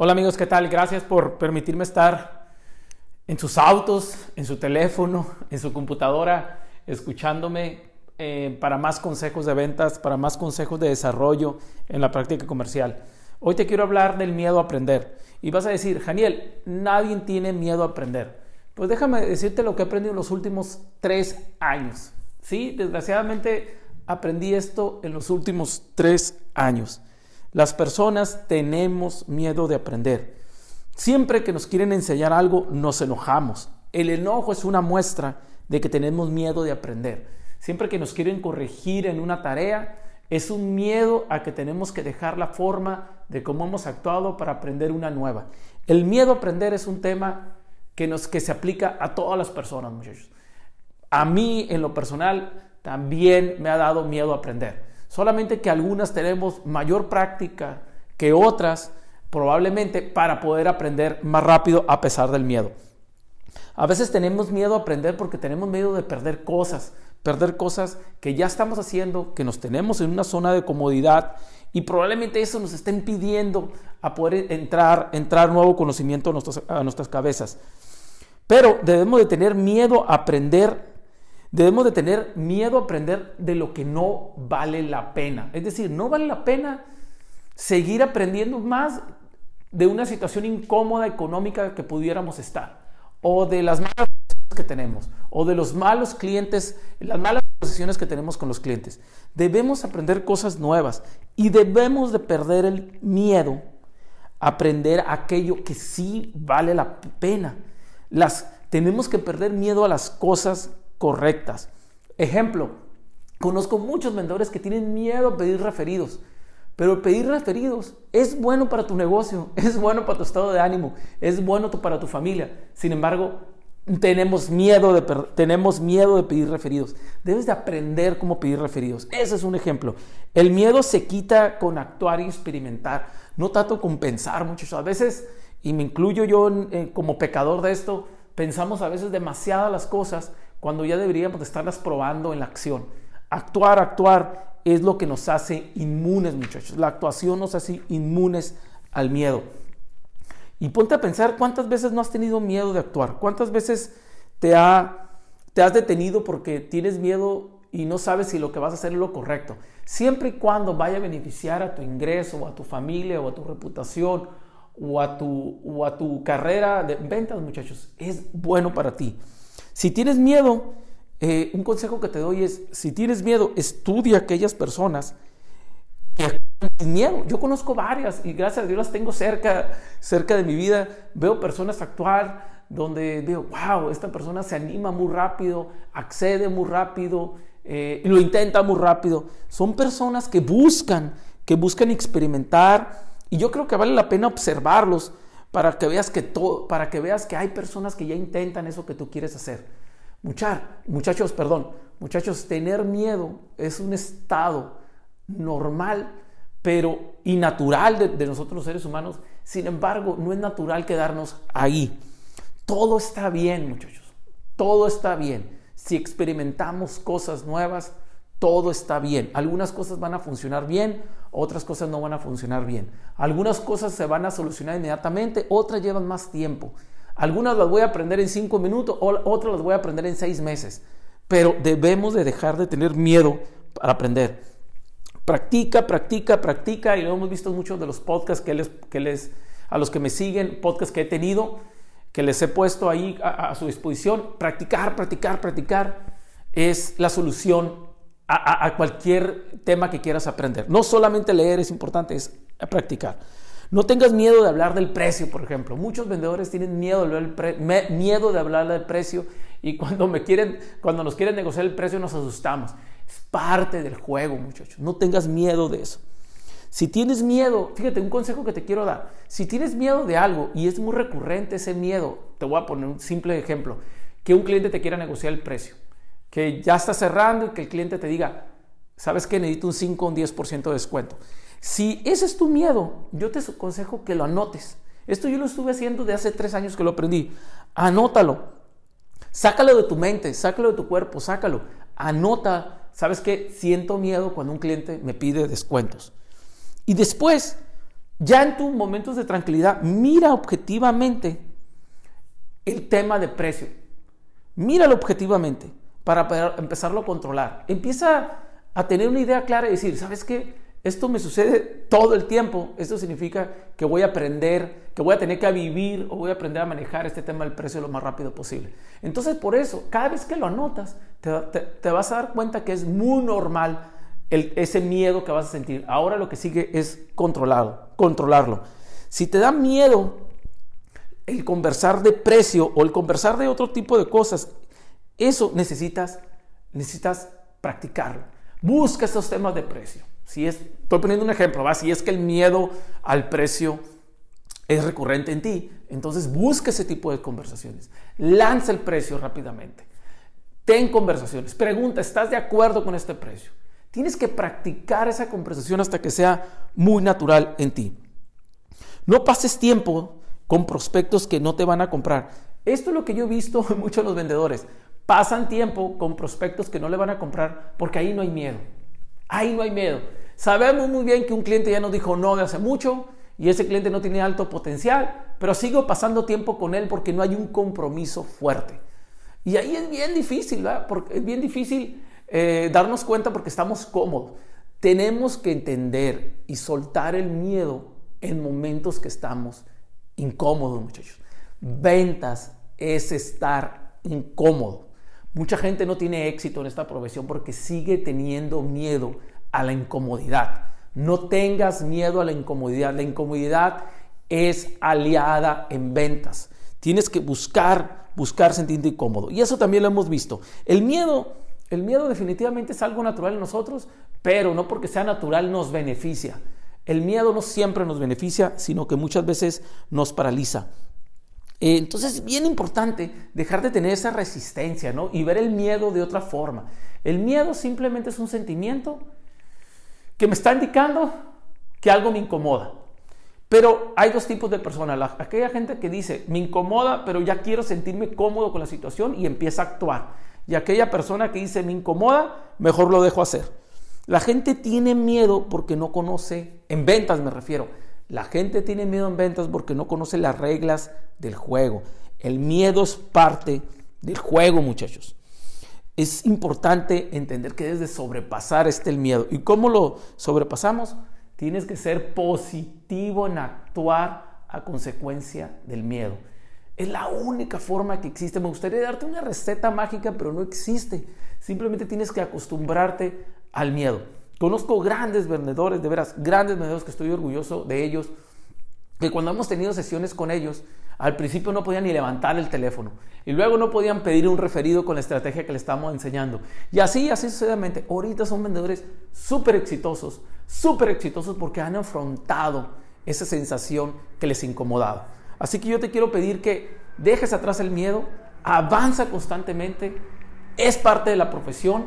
Hola amigos, ¿qué tal? Gracias por permitirme estar en sus autos, en su teléfono, en su computadora, escuchándome eh, para más consejos de ventas, para más consejos de desarrollo en la práctica comercial. Hoy te quiero hablar del miedo a aprender. Y vas a decir, Janiel, nadie tiene miedo a aprender. Pues déjame decirte lo que he aprendido en los últimos tres años. Sí, desgraciadamente aprendí esto en los últimos tres años. Las personas tenemos miedo de aprender. Siempre que nos quieren enseñar algo, nos enojamos. El enojo es una muestra de que tenemos miedo de aprender. Siempre que nos quieren corregir en una tarea, es un miedo a que tenemos que dejar la forma de cómo hemos actuado para aprender una nueva. El miedo a aprender es un tema que, nos, que se aplica a todas las personas, muchachos. A mí, en lo personal, también me ha dado miedo a aprender solamente que algunas tenemos mayor práctica que otras, probablemente para poder aprender más rápido a pesar del miedo. A veces tenemos miedo a aprender porque tenemos miedo de perder cosas, perder cosas que ya estamos haciendo, que nos tenemos en una zona de comodidad y probablemente eso nos está impidiendo a poder entrar, entrar nuevo conocimiento a, a nuestras cabezas. Pero debemos de tener miedo a aprender Debemos de tener miedo a aprender de lo que no vale la pena. Es decir, no vale la pena seguir aprendiendo más de una situación incómoda económica que pudiéramos estar, o de las malas que tenemos, o de los malos clientes, las malas posiciones que tenemos con los clientes. Debemos aprender cosas nuevas y debemos de perder el miedo a aprender aquello que sí vale la pena. Las, tenemos que perder miedo a las cosas correctas. Ejemplo, conozco muchos vendedores que tienen miedo a pedir referidos, pero pedir referidos es bueno para tu negocio, es bueno para tu estado de ánimo, es bueno para tu familia. Sin embargo, tenemos miedo de, tenemos miedo de pedir referidos. Debes de aprender cómo pedir referidos. Ese es un ejemplo. El miedo se quita con actuar y experimentar, no tanto con pensar, muchachos. A veces, y me incluyo yo eh, como pecador de esto, pensamos a veces demasiadas las cosas cuando ya deberíamos estarlas probando en la acción. Actuar, actuar es lo que nos hace inmunes, muchachos. La actuación nos hace inmunes al miedo. Y ponte a pensar cuántas veces no has tenido miedo de actuar, cuántas veces te, ha, te has detenido porque tienes miedo y no sabes si lo que vas a hacer es lo correcto. Siempre y cuando vaya a beneficiar a tu ingreso, o a tu familia, o a tu reputación, o a tu, o a tu carrera de ventas, muchachos, es bueno para ti. Si tienes miedo, eh, un consejo que te doy es, si tienes miedo, estudia aquellas personas que tienen miedo. Yo conozco varias y gracias a Dios las tengo cerca, cerca de mi vida. Veo personas actuar donde veo, wow, esta persona se anima muy rápido, accede muy rápido, eh, lo intenta muy rápido. Son personas que buscan, que buscan experimentar y yo creo que vale la pena observarlos para que veas que todo, para que veas que hay personas que ya intentan eso que tú quieres hacer. Muchar, muchachos, perdón, muchachos, tener miedo es un estado normal, pero y de, de nosotros los seres humanos. Sin embargo, no es natural quedarnos ahí. Todo está bien, muchachos. Todo está bien. Si experimentamos cosas nuevas, todo está bien. Algunas cosas van a funcionar bien, otras cosas no van a funcionar bien. Algunas cosas se van a solucionar inmediatamente, otras llevan más tiempo. Algunas las voy a aprender en cinco minutos, otras las voy a aprender en seis meses. Pero debemos de dejar de tener miedo para aprender. Practica, practica, practica. Y lo hemos visto en muchos de los podcasts que les, que les, a los que me siguen, podcasts que he tenido, que les he puesto ahí a su disposición. Practicar, practicar, practicar es la solución a, cualquier tema que quieras aprender. No solamente leer es importante, es practicar. No tengas miedo de hablar del precio, por ejemplo. Muchos vendedores tienen miedo de hablar, del precio y cuando, cuando nos quieren negociar el precio nos asustamos. Es parte del juego, muchachos. No tengas miedo de eso. Si tienes miedo, fíjate, un consejo que te quiero dar. Si tienes miedo de algo y es muy recurrente ese miedo, te voy a poner un simple ejemplo, que un cliente te quiera negociar el precio que ya está cerrando y que el cliente te diga, sabes que necesito un 5 o un 10% de descuento. Si ese es tu miedo, yo te aconsejo que lo anotes. Esto yo lo estuve haciendo de hace tres años que lo aprendí. Anótalo. Sácalo de tu mente, sácalo de tu cuerpo, sácalo. Anota, ¿sabes qué? Siento miedo cuando un cliente me pide descuentos. Y después, Ya en tus momentos de tranquilidad, mira objetivamente el tema de precio. Míralo objetivamente para empezarlo a controlar. Empieza a tener una idea clara y decir, ¿sabes qué? Esto me sucede todo el tiempo. Esto significa que voy a aprender, que voy a tener que vivir o voy a aprender a manejar este tema del precio lo más rápido posible. Entonces, por eso, cada vez que lo anotas, te, vas a dar cuenta que es muy normal ese miedo que vas a sentir. Ahora lo que sigue es controlarlo, controlarlo. Si te da miedo el conversar de precio o el conversar de otro tipo de cosas, eso necesitas, necesitas practicarlo. Busca esos temas de precio. Si es, estoy poniendo un ejemplo, ¿va? si es que el miedo al precio es recurrente en ti, entonces busca ese tipo de conversaciones. Lanza el precio rápidamente. Ten conversaciones. Pregunta, ¿estás de acuerdo con este precio? Tienes que practicar esa conversación hasta que sea muy natural en ti. No pases tiempo con prospectos que no te van a comprar. Esto es lo que yo he visto en muchos de los vendedores. Pasan tiempo con prospectos que no le van a comprar porque ahí no hay miedo. Ahí no hay miedo. Sabemos muy bien que un cliente ya nos dijo no de hace mucho y ese cliente no tiene alto potencial, pero sigo pasando tiempo con él porque no hay un compromiso fuerte. Y ahí es bien difícil, ¿verdad? Porque es bien difícil eh, darnos cuenta porque estamos cómodos. Tenemos que entender y soltar el miedo en momentos que estamos incómodos, muchachos. Ventas es estar incómodo. Mucha gente no tiene éxito en esta profesión porque sigue teniendo miedo a la incomodidad. No tengas miedo a la incomodidad. La incomodidad es aliada en ventas. Tienes que buscar, buscar sentirte incómodo. Y eso también lo hemos visto. El miedo, el miedo definitivamente es algo natural en nosotros, pero no porque sea natural nos beneficia. El miedo no siempre nos beneficia, sino que muchas veces nos paraliza. Eh, entonces es bien importante dejar de tener esa resistencia ¿no? y ver el miedo de otra forma. El miedo simplemente es un sentimiento que me está indicando que algo me incomoda. Pero hay dos tipos de personas. aquella gente que dice, me incomoda, pero ya quiero sentirme cómodo con la situación y empieza a actuar. Y aquella persona que dice, me incomoda, mejor lo dejo hacer. La gente tiene miedo porque no conoce, en ventas me refiero, la gente tiene miedo en ventas porque no conoce las reglas del juego. El miedo es parte del juego, muchachos. Es importante entender que debes de sobrepasar este el miedo. ¿Y cómo lo sobrepasamos? Tienes que ser positivo en actuar a consecuencia del miedo. Es la única forma que existe. Me gustaría darte una receta mágica, pero no existe. Simplemente tienes que acostumbrarte al miedo. Conozco grandes vendedores, de veras, grandes vendedores que estoy orgulloso de ellos, que cuando hemos tenido sesiones con ellos, al principio no podían ni levantar el teléfono y luego no podían pedir un referido con la estrategia que le estamos enseñando. Y así, así sucesivamente. Ahorita son vendedores súper exitosos, súper exitosos porque han afrontado esa sensación que les incomodaba. Así que yo te quiero pedir que dejes atrás el miedo, avanza constantemente, es parte de la profesión,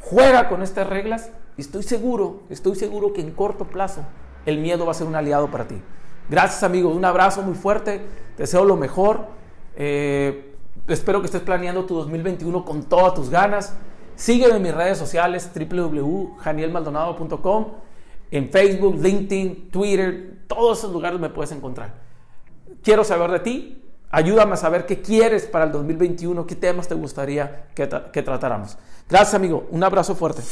juega con estas reglas estoy seguro, estoy seguro que en corto plazo el miedo va a ser un aliado para ti. Gracias amigos, un abrazo muy fuerte, te deseo lo mejor. Eh, espero que estés planeando tu 2021 con todas tus ganas. Sígueme en mis redes sociales www.janielmaldonado.com, en Facebook, LinkedIn, Twitter, todos esos lugares me puedes encontrar. Quiero saber de ti, ayúdame a saber qué quieres para el 2021, qué temas te gustaría que tratáramos. Gracias amigo, un abrazo fuerte.